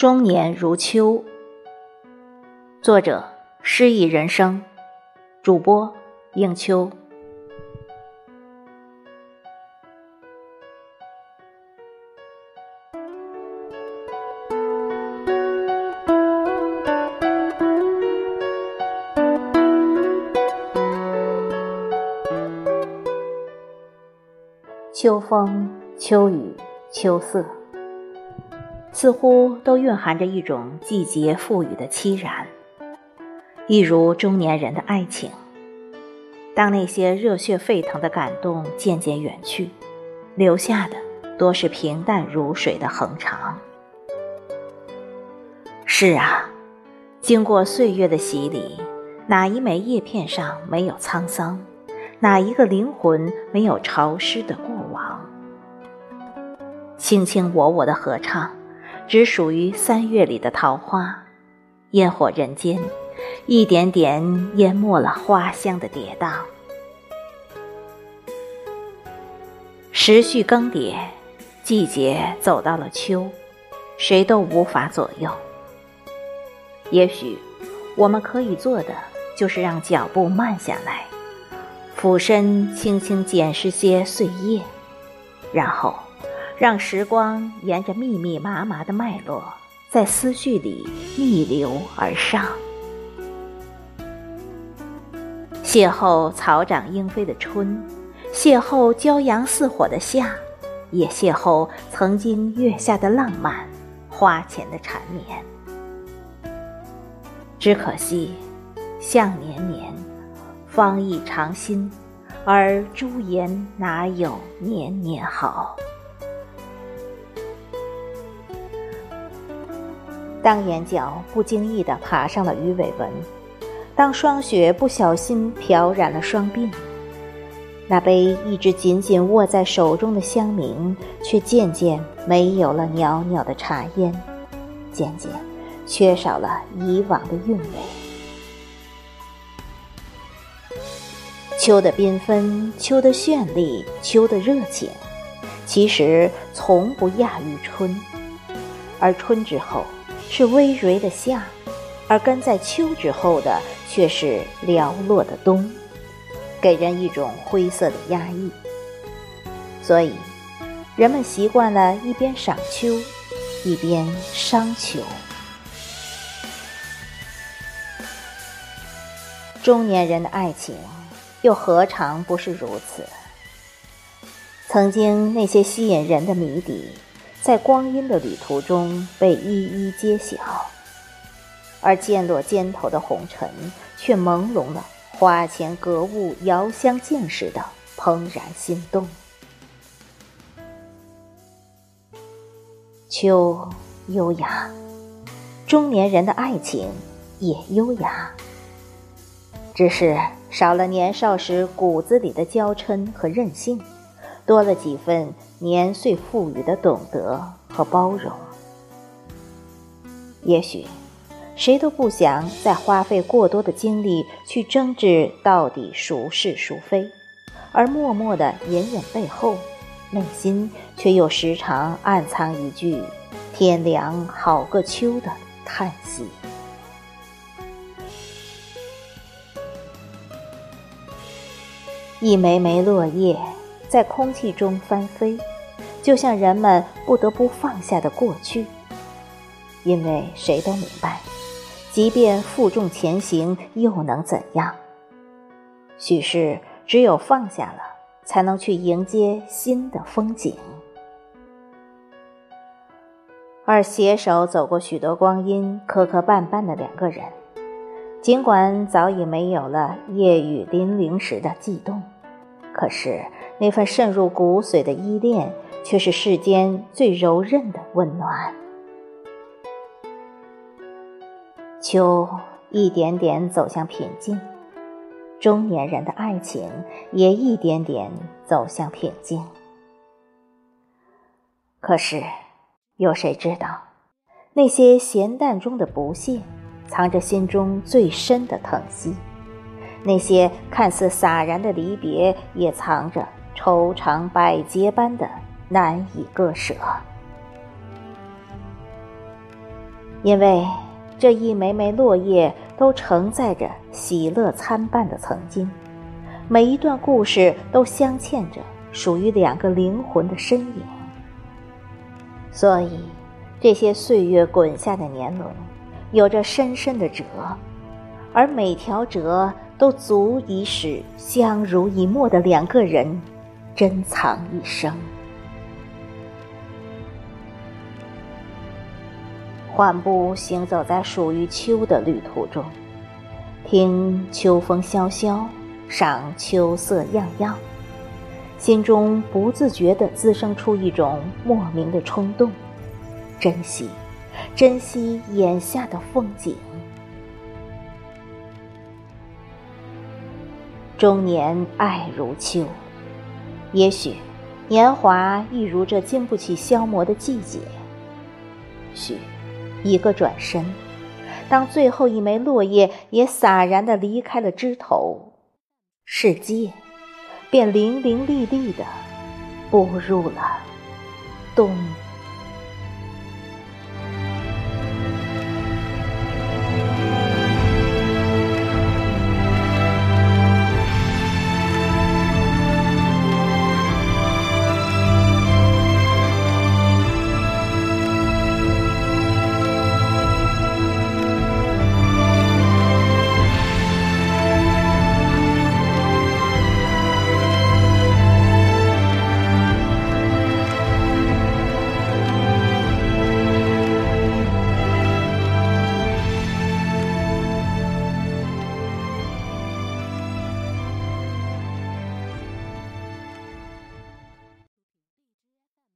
中年如秋。作者：诗意人生。主播：应秋。秋风、秋雨、秋色，似乎都蕴含着一种季节赋予的凄然。一如中年人的爱情，当那些热血沸腾的感动渐渐远去，留下的多是平淡如水的恒长。是啊，经过岁月的洗礼，哪一枚叶片上没有沧桑？哪一个灵魂没有潮湿的过往？卿卿我我的合唱，只属于三月里的桃花，烟火人间，一点点淹没了花香的跌宕。时序更迭，季节走到了秋，谁都无法左右。也许，我们可以做的，就是让脚步慢下来。俯身轻轻捡拾些碎叶，然后让时光沿着密密麻麻的脉络，在思绪里逆流而上，邂逅草长莺飞的春，邂逅骄阳似火的夏，也邂逅曾经月下的浪漫，花前的缠绵。只可惜，向年年。方意长新，而朱颜哪有年年好？当眼角不经意地爬上了鱼尾纹，当霜雪不小心漂染了双鬓，那杯一直紧紧握在手中的香茗，却渐渐没有了袅袅的茶烟，渐渐缺少了以往的韵味。秋的缤纷，秋的绚丽，秋的热情，其实从不亚于春。而春之后是葳蕤的夏，而跟在秋之后的却是寥落的冬，给人一种灰色的压抑。所以，人们习惯了一边赏秋，一边伤秋。中年人的爱情。又何尝不是如此？曾经那些吸引人的谜底，在光阴的旅途中被一一揭晓，而渐落肩头的红尘，却朦胧了花前隔物遥相见时的怦然心动。秋优雅，中年人的爱情也优雅，只是。少了年少时骨子里的娇嗔和任性，多了几分年岁赋予的懂得和包容。也许，谁都不想再花费过多的精力去争执到底孰是孰非，而默默的隐忍背后，内心却又时常暗藏一句“天凉好个秋”的叹息。一枚枚落叶在空气中翻飞，就像人们不得不放下的过去。因为谁都明白，即便负重前行，又能怎样？许是只有放下了，才能去迎接新的风景。而携手走过许多光阴、磕磕绊绊的两个人。尽管早已没有了夜雨霖铃时的悸动，可是那份渗入骨髓的依恋，却是世间最柔韧的温暖。秋一点点走向平静，中年人的爱情也一点点走向平静。可是，有谁知道，那些咸淡中的不屑？藏着心中最深的疼惜，那些看似洒然的离别，也藏着愁肠百结般的难以割舍。因为这一枚枚落叶都承载着喜乐参半的曾经，每一段故事都镶嵌着属于两个灵魂的身影。所以，这些岁月滚下的年轮，有着深深的折，而每条折都足以使相濡以沫的两个人珍藏一生。缓步行走在属于秋的旅途中，听秋风萧萧，赏秋色样样，心中不自觉地滋生出一种莫名的冲动，珍惜，珍惜眼下的风景。中年爱如秋，也许年华一如这经不起消磨的季节，许。一个转身，当最后一枚落叶也洒然的离开了枝头，世界便伶伶俐俐的步入了冬。